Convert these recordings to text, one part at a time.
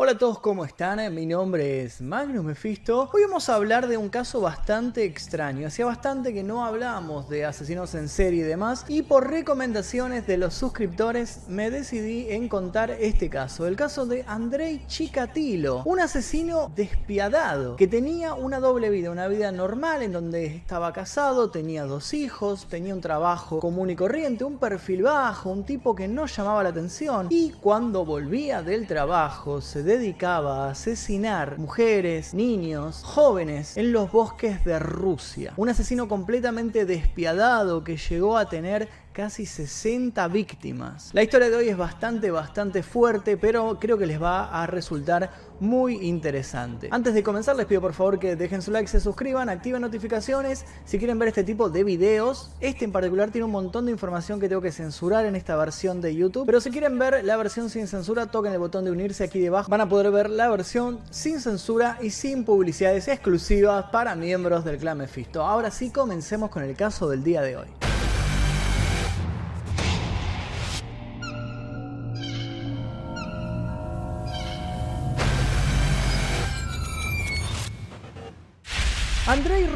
Hola a todos, ¿cómo están? Mi nombre es Magnus Mephisto. Hoy vamos a hablar de un caso bastante extraño. Hacía bastante que no hablábamos de asesinos en serie y demás. Y por recomendaciones de los suscriptores me decidí en contar este caso. El caso de Andrei Chikatilo. Un asesino despiadado que tenía una doble vida. Una vida normal en donde estaba casado, tenía dos hijos, tenía un trabajo común y corriente, un perfil bajo, un tipo que no llamaba la atención. Y cuando volvía del trabajo se dedicaba a asesinar mujeres, niños, jóvenes en los bosques de Rusia. Un asesino completamente despiadado que llegó a tener casi 60 víctimas. La historia de hoy es bastante, bastante fuerte, pero creo que les va a resultar muy interesante. Antes de comenzar les pido por favor que dejen su like, se suscriban, activen notificaciones si quieren ver este tipo de videos. Este en particular tiene un montón de información que tengo que censurar en esta versión de YouTube, pero si quieren ver la versión sin censura, toquen el botón de unirse aquí debajo. Van a poder ver la versión sin censura y sin publicidades exclusivas para miembros del clan Mephisto. Ahora sí, comencemos con el caso del día de hoy.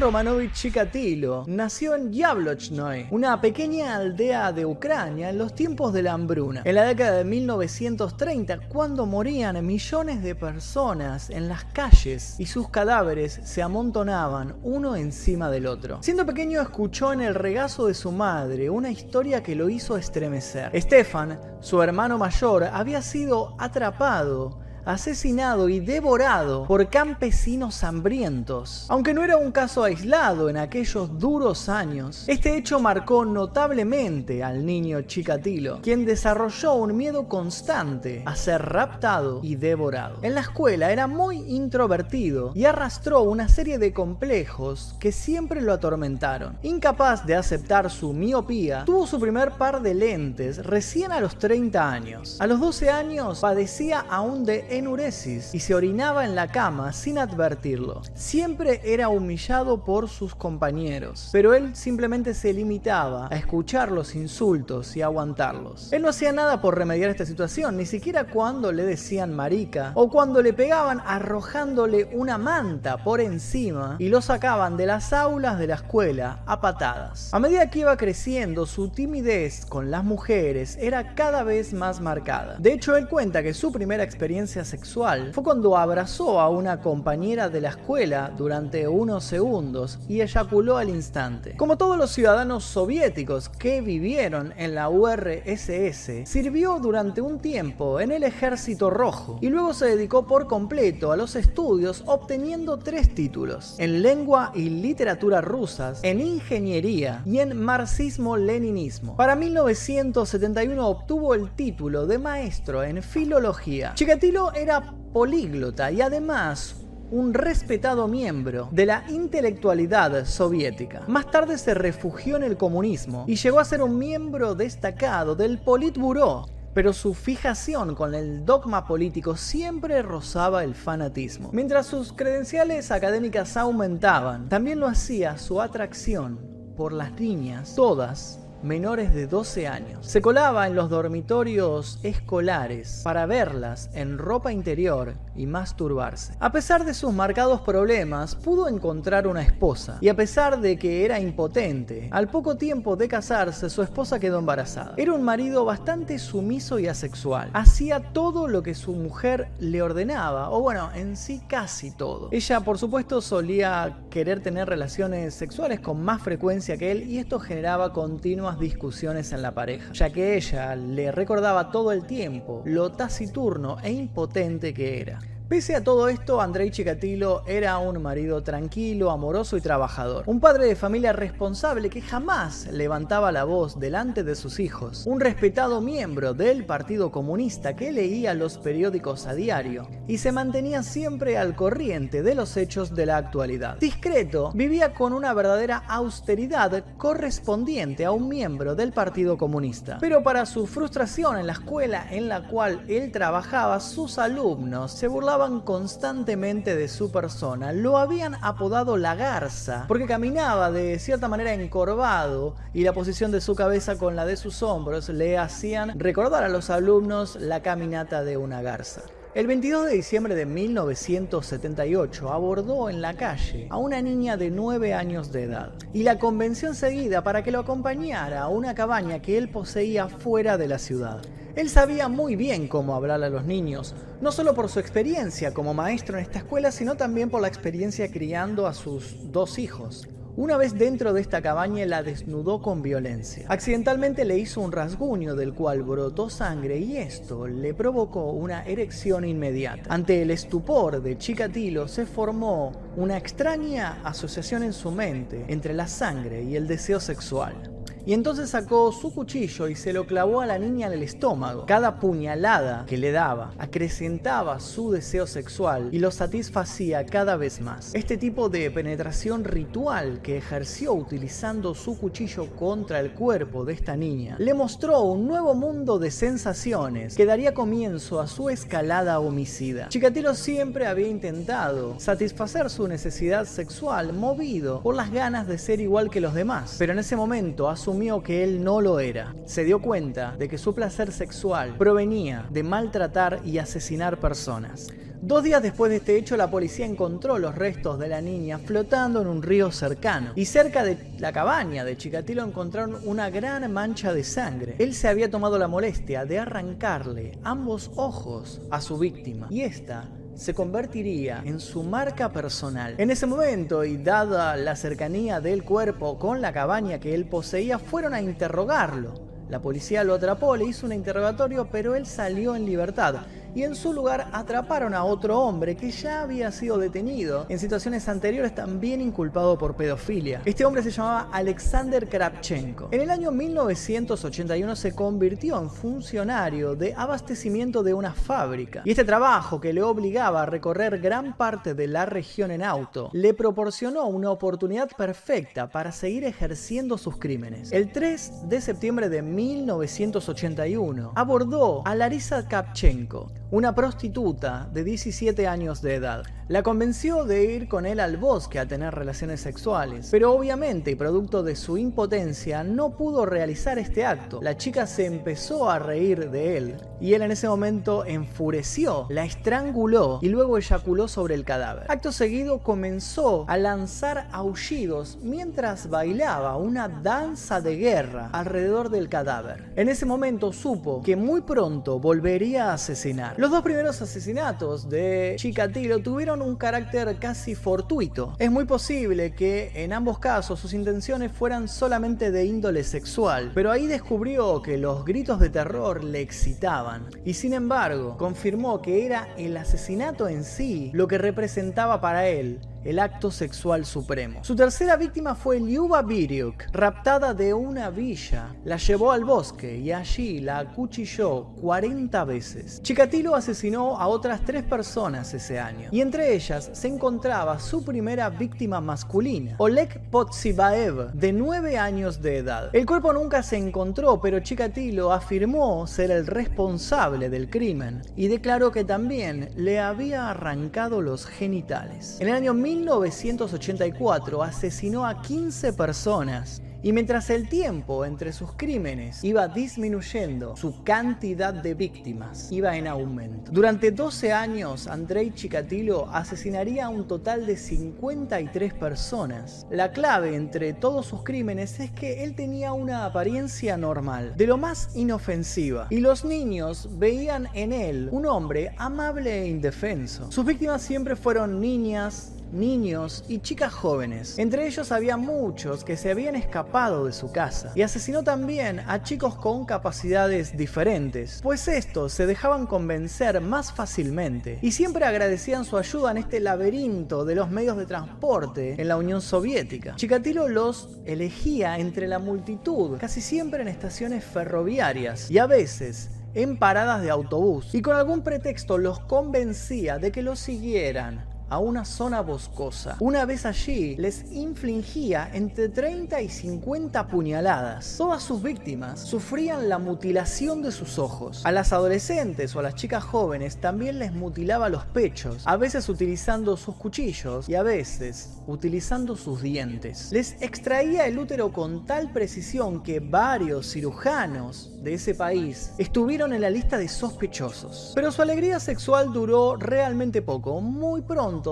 Romanovich Chikatilo nació en Yablochnoi, una pequeña aldea de Ucrania en los tiempos de la hambruna, en la década de 1930, cuando morían millones de personas en las calles y sus cadáveres se amontonaban uno encima del otro. Siendo pequeño escuchó en el regazo de su madre una historia que lo hizo estremecer. Stefan, su hermano mayor, había sido atrapado asesinado y devorado por campesinos hambrientos. Aunque no era un caso aislado en aquellos duros años, este hecho marcó notablemente al niño Chikatilo, quien desarrolló un miedo constante a ser raptado y devorado. En la escuela era muy introvertido y arrastró una serie de complejos que siempre lo atormentaron. Incapaz de aceptar su miopía, tuvo su primer par de lentes recién a los 30 años. A los 12 años padecía aún de enuresis y se orinaba en la cama sin advertirlo. Siempre era humillado por sus compañeros, pero él simplemente se limitaba a escuchar los insultos y aguantarlos. Él no hacía nada por remediar esta situación, ni siquiera cuando le decían marica o cuando le pegaban arrojándole una manta por encima y lo sacaban de las aulas de la escuela a patadas. A medida que iba creciendo, su timidez con las mujeres era cada vez más marcada. De hecho, él cuenta que su primera experiencia sexual fue cuando abrazó a una compañera de la escuela durante unos segundos y eyaculó al instante. Como todos los ciudadanos soviéticos que vivieron en la URSS, sirvió durante un tiempo en el Ejército Rojo y luego se dedicó por completo a los estudios obteniendo tres títulos, en lengua y literatura rusas, en ingeniería y en marxismo-leninismo. Para 1971 obtuvo el título de maestro en filología. Chikatilo era políglota y además un respetado miembro de la intelectualidad soviética. Más tarde se refugió en el comunismo y llegó a ser un miembro destacado del Politburo, pero su fijación con el dogma político siempre rozaba el fanatismo. Mientras sus credenciales académicas aumentaban, también lo hacía su atracción por las niñas, todas menores de 12 años. Se colaba en los dormitorios escolares para verlas en ropa interior y masturbarse. A pesar de sus marcados problemas, pudo encontrar una esposa y a pesar de que era impotente, al poco tiempo de casarse su esposa quedó embarazada. Era un marido bastante sumiso y asexual. Hacía todo lo que su mujer le ordenaba, o bueno, en sí casi todo. Ella por supuesto solía querer tener relaciones sexuales con más frecuencia que él y esto generaba continuas discusiones en la pareja, ya que ella le recordaba todo el tiempo lo taciturno e impotente que era. Pese a todo esto, Andrei Chikatilo era un marido tranquilo, amoroso y trabajador. Un padre de familia responsable que jamás levantaba la voz delante de sus hijos. Un respetado miembro del Partido Comunista que leía los periódicos a diario y se mantenía siempre al corriente de los hechos de la actualidad. Discreto, vivía con una verdadera austeridad correspondiente a un miembro del Partido Comunista. Pero para su frustración en la escuela en la cual él trabajaba, sus alumnos se burlaban constantemente de su persona. Lo habían apodado la garza, porque caminaba de cierta manera encorvado y la posición de su cabeza con la de sus hombros le hacían recordar a los alumnos la caminata de una garza. El 22 de diciembre de 1978 abordó en la calle a una niña de 9 años de edad y la convenció enseguida para que lo acompañara a una cabaña que él poseía fuera de la ciudad. Él sabía muy bien cómo hablar a los niños, no solo por su experiencia como maestro en esta escuela, sino también por la experiencia criando a sus dos hijos. Una vez dentro de esta cabaña la desnudó con violencia. Accidentalmente le hizo un rasguño del cual brotó sangre y esto le provocó una erección inmediata. Ante el estupor de Chikatilo se formó una extraña asociación en su mente entre la sangre y el deseo sexual y entonces sacó su cuchillo y se lo clavó a la niña en el estómago. Cada puñalada que le daba acrecentaba su deseo sexual y lo satisfacía cada vez más. Este tipo de penetración ritual que ejerció utilizando su cuchillo contra el cuerpo de esta niña le mostró un nuevo mundo de sensaciones que daría comienzo a su escalada homicida. Chikatilo siempre había intentado satisfacer su necesidad sexual movido por las ganas de ser igual que los demás, pero en ese momento a su que él no lo era. Se dio cuenta de que su placer sexual provenía de maltratar y asesinar personas. Dos días después de este hecho, la policía encontró los restos de la niña flotando en un río cercano. Y cerca de la cabaña de Chikatilo encontraron una gran mancha de sangre. Él se había tomado la molestia de arrancarle ambos ojos a su víctima. Y esta se convertiría en su marca personal. En ese momento, y dada la cercanía del cuerpo con la cabaña que él poseía, fueron a interrogarlo. La policía lo atrapó, le hizo un interrogatorio, pero él salió en libertad y en su lugar atraparon a otro hombre que ya había sido detenido en situaciones anteriores también inculpado por pedofilia. Este hombre se llamaba Alexander Kravchenko. En el año 1981 se convirtió en funcionario de abastecimiento de una fábrica y este trabajo que le obligaba a recorrer gran parte de la región en auto le proporcionó una oportunidad perfecta para seguir ejerciendo sus crímenes. El 3 de septiembre de 1981 abordó a Larisa Kravchenko, una prostituta de 17 años de edad. La convenció de ir con él al bosque a tener relaciones sexuales, pero obviamente producto de su impotencia no pudo realizar este acto. La chica se empezó a reír de él y él en ese momento enfureció, la estranguló y luego eyaculó sobre el cadáver. Acto seguido comenzó a lanzar aullidos mientras bailaba una danza de guerra alrededor del cadáver. En ese momento supo que muy pronto volvería a asesinar. Los dos primeros asesinatos de Chikatilo tuvieron un carácter casi fortuito. Es muy posible que en ambos casos sus intenciones fueran solamente de índole sexual, pero ahí descubrió que los gritos de terror le excitaban y sin embargo confirmó que era el asesinato en sí lo que representaba para él el acto sexual supremo. Su tercera víctima fue Liuba Biriuk, raptada de una villa. La llevó al bosque y allí la acuchilló 40 veces. Chikatilo asesinó a otras tres personas ese año, y entre ellas se encontraba su primera víctima masculina, Oleg Potsibaev, de 9 años de edad. El cuerpo nunca se encontró, pero Chikatilo afirmó ser el responsable del crimen y declaró que también le había arrancado los genitales. En el año 1984 asesinó a 15 personas y mientras el tiempo entre sus crímenes iba disminuyendo, su cantidad de víctimas iba en aumento. Durante 12 años, Andrei Chikatilo asesinaría a un total de 53 personas. La clave entre todos sus crímenes es que él tenía una apariencia normal, de lo más inofensiva, y los niños veían en él un hombre amable e indefenso. Sus víctimas siempre fueron niñas, niños y chicas jóvenes. Entre ellos había muchos que se habían escapado de su casa y asesinó también a chicos con capacidades diferentes, pues estos se dejaban convencer más fácilmente y siempre agradecían su ayuda en este laberinto de los medios de transporte en la Unión Soviética. Chikatilo los elegía entre la multitud, casi siempre en estaciones ferroviarias y a veces en paradas de autobús y con algún pretexto los convencía de que lo siguieran a una zona boscosa. Una vez allí, les infligía entre 30 y 50 puñaladas. Todas sus víctimas sufrían la mutilación de sus ojos. A las adolescentes o a las chicas jóvenes también les mutilaba los pechos, a veces utilizando sus cuchillos y a veces utilizando sus dientes. Les extraía el útero con tal precisión que varios cirujanos de ese país estuvieron en la lista de sospechosos. Pero su alegría sexual duró realmente poco. Muy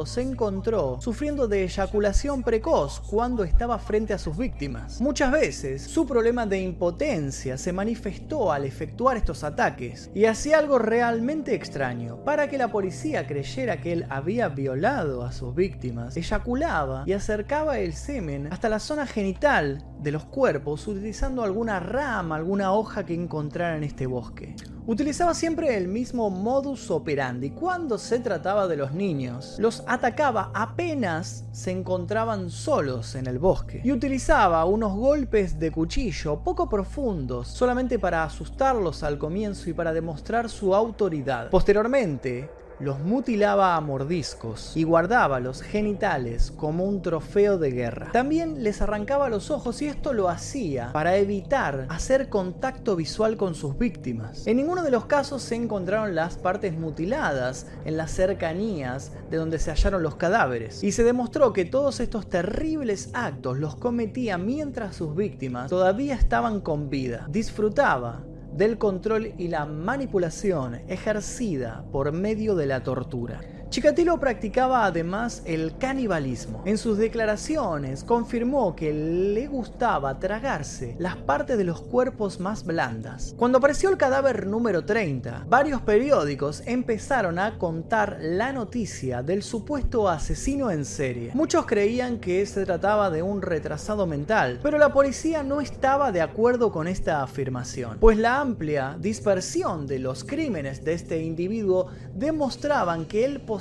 se encontró sufriendo de eyaculación precoz cuando estaba frente a sus víctimas. Muchas veces su problema de impotencia se manifestó al efectuar estos ataques y hacía algo realmente extraño. Para que la policía creyera que él había violado a sus víctimas, eyaculaba y acercaba el semen hasta la zona genital de los cuerpos utilizando alguna rama, alguna hoja que encontrara en este bosque. Utilizaba siempre el mismo modus operandi. Cuando se trataba de los niños, los atacaba apenas se encontraban solos en el bosque. Y utilizaba unos golpes de cuchillo poco profundos, solamente para asustarlos al comienzo y para demostrar su autoridad. Posteriormente, los mutilaba a mordiscos y guardaba los genitales como un trofeo de guerra. También les arrancaba los ojos y esto lo hacía para evitar hacer contacto visual con sus víctimas. En ninguno de los casos se encontraron las partes mutiladas en las cercanías de donde se hallaron los cadáveres y se demostró que todos estos terribles actos los cometía mientras sus víctimas todavía estaban con vida. Disfrutaba del control y la manipulación ejercida por medio de la tortura. Chikatilo practicaba además el canibalismo. En sus declaraciones confirmó que le gustaba tragarse las partes de los cuerpos más blandas. Cuando apareció el cadáver número 30, varios periódicos empezaron a contar la noticia del supuesto asesino en serie. Muchos creían que se trataba de un retrasado mental, pero la policía no estaba de acuerdo con esta afirmación, pues la amplia dispersión de los crímenes de este individuo demostraban que él poseía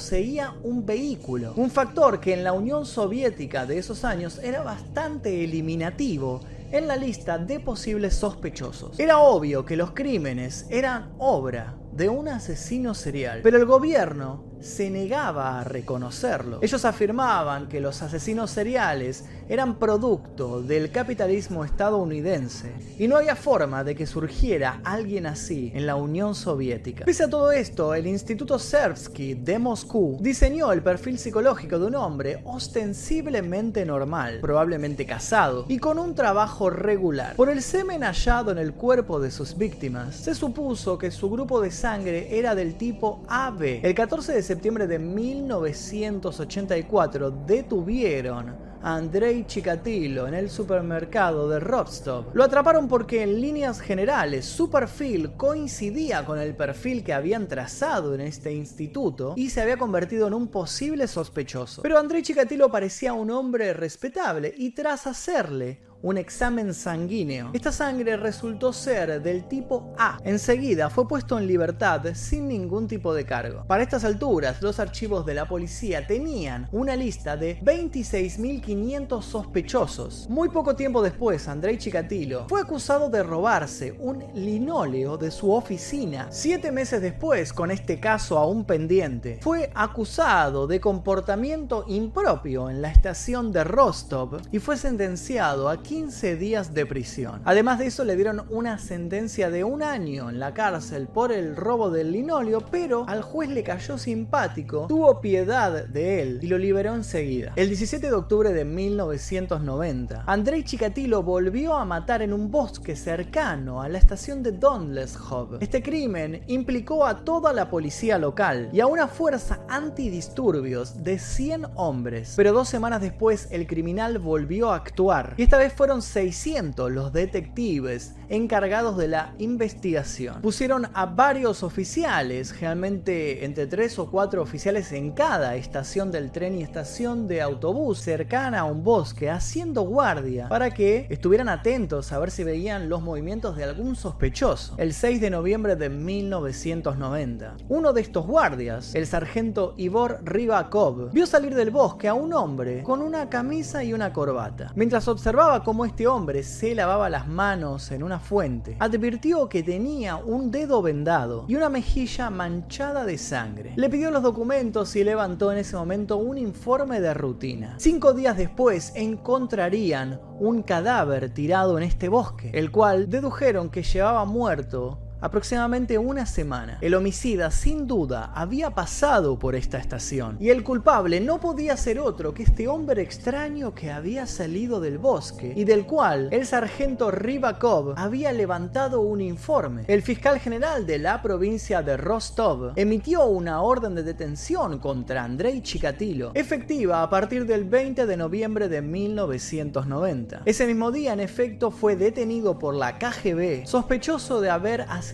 un vehículo, un factor que en la Unión Soviética de esos años era bastante eliminativo en la lista de posibles sospechosos. Era obvio que los crímenes eran obra de un asesino serial, pero el gobierno se negaba a reconocerlo. Ellos afirmaban que los asesinos seriales eran producto del capitalismo estadounidense y no había forma de que surgiera alguien así en la Unión Soviética. Pese a todo esto, el Instituto Serbsky de Moscú diseñó el perfil psicológico de un hombre ostensiblemente normal, probablemente casado y con un trabajo regular. Por el semen hallado en el cuerpo de sus víctimas, se supuso que su grupo de sangre era del tipo AB. El 14 de septiembre de 1984 detuvieron a Andrei Chikatilo en el supermercado de Rostov. Lo atraparon porque en líneas generales su perfil coincidía con el perfil que habían trazado en este instituto y se había convertido en un posible sospechoso. Pero Andrei Chikatilo parecía un hombre respetable y tras hacerle un examen sanguíneo. Esta sangre resultó ser del tipo A. Enseguida fue puesto en libertad sin ningún tipo de cargo. Para estas alturas, los archivos de la policía tenían una lista de 26.500 sospechosos. Muy poco tiempo después, Andrei Chikatilo fue acusado de robarse un linóleo de su oficina. Siete meses después, con este caso aún pendiente, fue acusado de comportamiento impropio en la estación de Rostov y fue sentenciado a 15 días de prisión. Además de eso le dieron una sentencia de un año en la cárcel por el robo del linóleo, pero al juez le cayó simpático, tuvo piedad de él y lo liberó enseguida. El 17 de octubre de 1990, Andrei Chikatilo volvió a matar en un bosque cercano a la estación de Donleshov. Este crimen implicó a toda la policía local y a una fuerza antidisturbios de 100 hombres, pero dos semanas después el criminal volvió a actuar y esta vez fueron 600 los detectives encargados de la investigación. Pusieron a varios oficiales, generalmente entre 3 o 4 oficiales en cada estación del tren y estación de autobús cercana a un bosque, haciendo guardia para que estuvieran atentos a ver si veían los movimientos de algún sospechoso. El 6 de noviembre de 1990, uno de estos guardias, el sargento Ivor Rivakov, vio salir del bosque a un hombre con una camisa y una corbata. Mientras observaba cómo este hombre se lavaba las manos en una fuente, advirtió que tenía un dedo vendado y una mejilla manchada de sangre. Le pidió los documentos y levantó en ese momento un informe de rutina. Cinco días después encontrarían un cadáver tirado en este bosque, el cual dedujeron que llevaba muerto aproximadamente una semana. El homicida sin duda había pasado por esta estación y el culpable no podía ser otro que este hombre extraño que había salido del bosque y del cual el sargento Ribakov había levantado un informe. El fiscal general de la provincia de Rostov emitió una orden de detención contra Andrei Chikatilo, efectiva a partir del 20 de noviembre de 1990. Ese mismo día, en efecto, fue detenido por la KGB, sospechoso de haber asesinado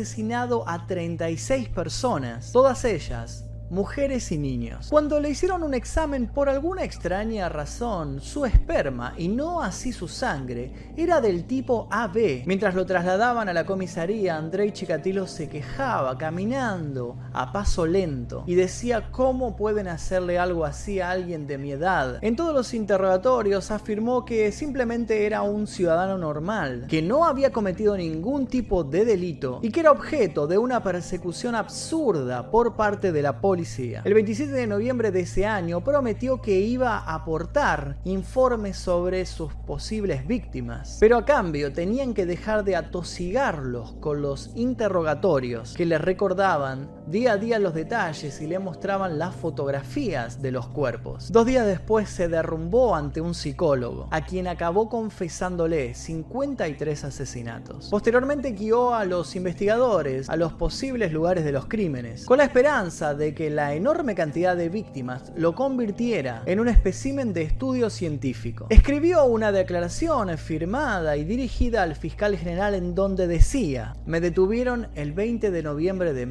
a 36 personas, todas ellas mujeres y niños. Cuando le hicieron un examen por alguna extraña razón, su esperma y no así su sangre era del tipo AB. Mientras lo trasladaban a la comisaría, Andrei Chikatilo se quejaba caminando a paso lento y decía cómo pueden hacerle algo así a alguien de mi edad. En todos los interrogatorios afirmó que simplemente era un ciudadano normal, que no había cometido ningún tipo de delito y que era objeto de una persecución absurda por parte de la policía el 27 de noviembre de ese año prometió que iba a aportar informes sobre sus posibles víctimas, pero a cambio tenían que dejar de atosigarlos con los interrogatorios que les recordaban día a día los detalles y le mostraban las fotografías de los cuerpos. Dos días después se derrumbó ante un psicólogo, a quien acabó confesándole 53 asesinatos. Posteriormente guió a los investigadores a los posibles lugares de los crímenes, con la esperanza de que la enorme cantidad de víctimas lo convirtiera en un espécimen de estudio científico. Escribió una declaración firmada y dirigida al fiscal general en donde decía, me detuvieron el 20 de noviembre de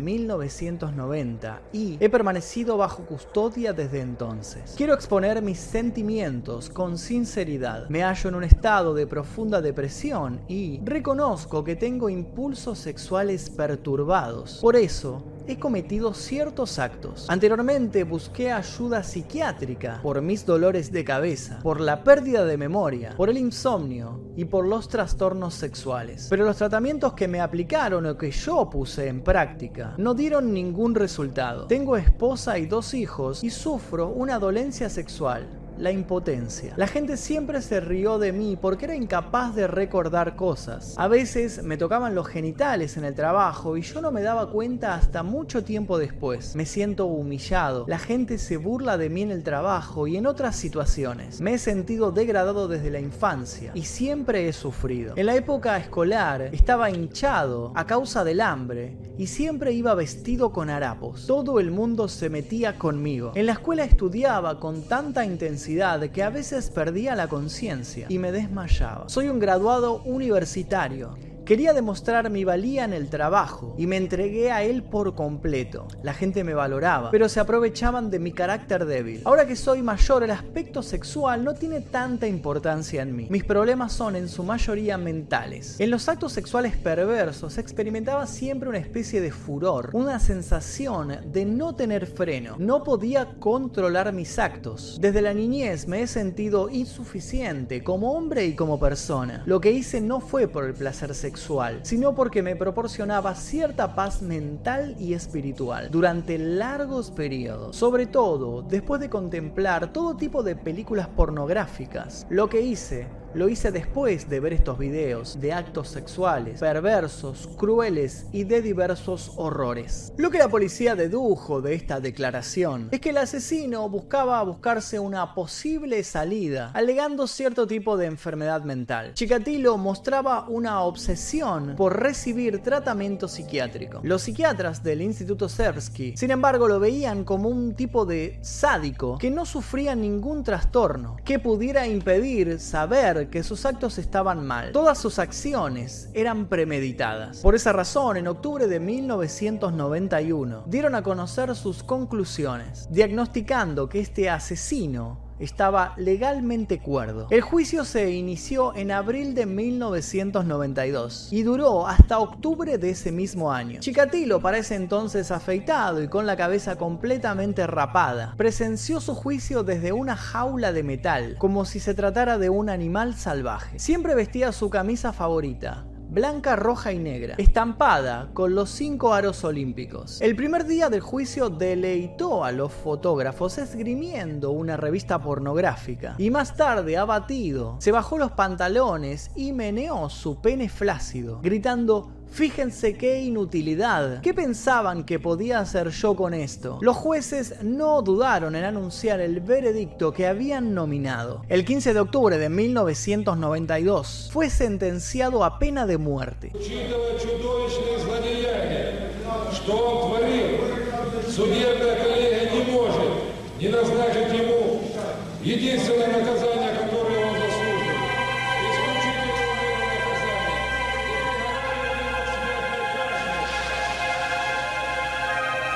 1990 y he permanecido bajo custodia desde entonces. Quiero exponer mis sentimientos con sinceridad. Me hallo en un estado de profunda depresión y reconozco que tengo impulsos sexuales perturbados. Por eso, he cometido ciertos actos. Anteriormente busqué ayuda psiquiátrica por mis dolores de cabeza, por la pérdida de memoria, por el insomnio y por los trastornos sexuales. Pero los tratamientos que me aplicaron o que yo puse en práctica no dieron ningún resultado. Tengo esposa y dos hijos y sufro una dolencia sexual la impotencia. La gente siempre se rió de mí porque era incapaz de recordar cosas. A veces me tocaban los genitales en el trabajo y yo no me daba cuenta hasta mucho tiempo después. Me siento humillado. La gente se burla de mí en el trabajo y en otras situaciones. Me he sentido degradado desde la infancia y siempre he sufrido. En la época escolar estaba hinchado a causa del hambre y siempre iba vestido con harapos. Todo el mundo se metía conmigo. En la escuela estudiaba con tanta intensidad que a veces perdía la conciencia y me desmayaba. Soy un graduado universitario Quería demostrar mi valía en el trabajo y me entregué a él por completo. La gente me valoraba, pero se aprovechaban de mi carácter débil. Ahora que soy mayor, el aspecto sexual no tiene tanta importancia en mí. Mis problemas son en su mayoría mentales. En los actos sexuales perversos experimentaba siempre una especie de furor, una sensación de no tener freno. No podía controlar mis actos. Desde la niñez me he sentido insuficiente como hombre y como persona. Lo que hice no fue por el placer sexual sino porque me proporcionaba cierta paz mental y espiritual durante largos periodos, sobre todo después de contemplar todo tipo de películas pornográficas. Lo que hice lo hice después de ver estos videos de actos sexuales, perversos, crueles y de diversos horrores. Lo que la policía dedujo de esta declaración es que el asesino buscaba buscarse una posible salida, alegando cierto tipo de enfermedad mental. Chikatilo mostraba una obsesión por recibir tratamiento psiquiátrico. Los psiquiatras del Instituto Sersky, sin embargo, lo veían como un tipo de sádico que no sufría ningún trastorno, que pudiera impedir saber que sus actos estaban mal. Todas sus acciones eran premeditadas. Por esa razón, en octubre de 1991, dieron a conocer sus conclusiones, diagnosticando que este asesino estaba legalmente cuerdo. El juicio se inició en abril de 1992 y duró hasta octubre de ese mismo año. Chikatilo, para ese entonces afeitado y con la cabeza completamente rapada, presenció su juicio desde una jaula de metal, como si se tratara de un animal salvaje. Siempre vestía su camisa favorita, blanca, roja y negra, estampada con los cinco aros olímpicos. El primer día del juicio deleitó a los fotógrafos esgrimiendo una revista pornográfica y más tarde, abatido, se bajó los pantalones y meneó su pene flácido, gritando Fíjense qué inutilidad. ¿Qué pensaban que podía hacer yo con esto? Los jueces no dudaron en anunciar el veredicto que habían nominado. El 15 de octubre de 1992 fue sentenciado a pena de muerte.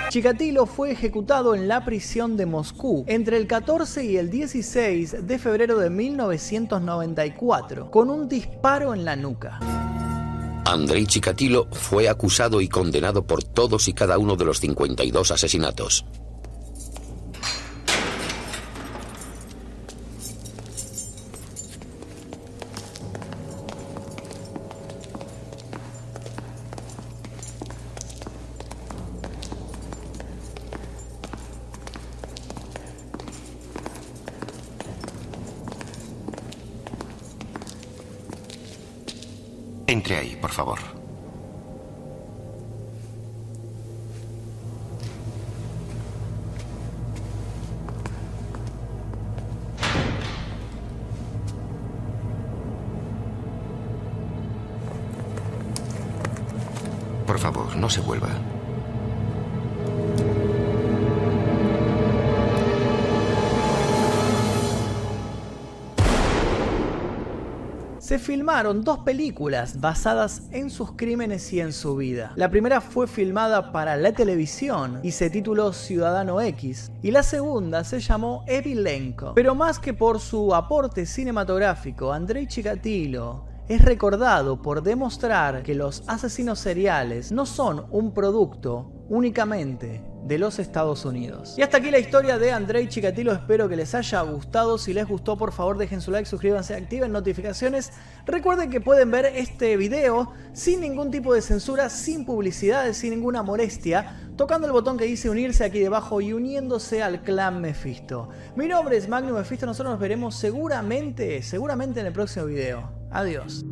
Chikatilo fue ejecutado en la prisión de Moscú entre el 14 y el 16 de febrero de 1994 con un disparo en la nuca. Andrei Chikatilo fue acusado y condenado por todos y cada uno de los 52 asesinatos. No se vuelva. se filmaron dos películas basadas en sus crímenes y en su vida. La primera fue filmada para la televisión y se tituló Ciudadano X, y la segunda se llamó Evilenko. Pero más que por su aporte cinematográfico, Andrei Chikatilo es recordado por demostrar que los asesinos seriales no son un producto únicamente de los Estados Unidos. Y hasta aquí la historia de Andrei Chikatilo, espero que les haya gustado, si les gustó por favor dejen su like, suscríbanse, activen notificaciones, recuerden que pueden ver este video sin ningún tipo de censura, sin publicidades, sin ninguna molestia, tocando el botón que dice unirse aquí debajo y uniéndose al clan Mephisto. Mi nombre es Magnum Mephisto, nosotros nos veremos seguramente, seguramente en el próximo video. Adiós.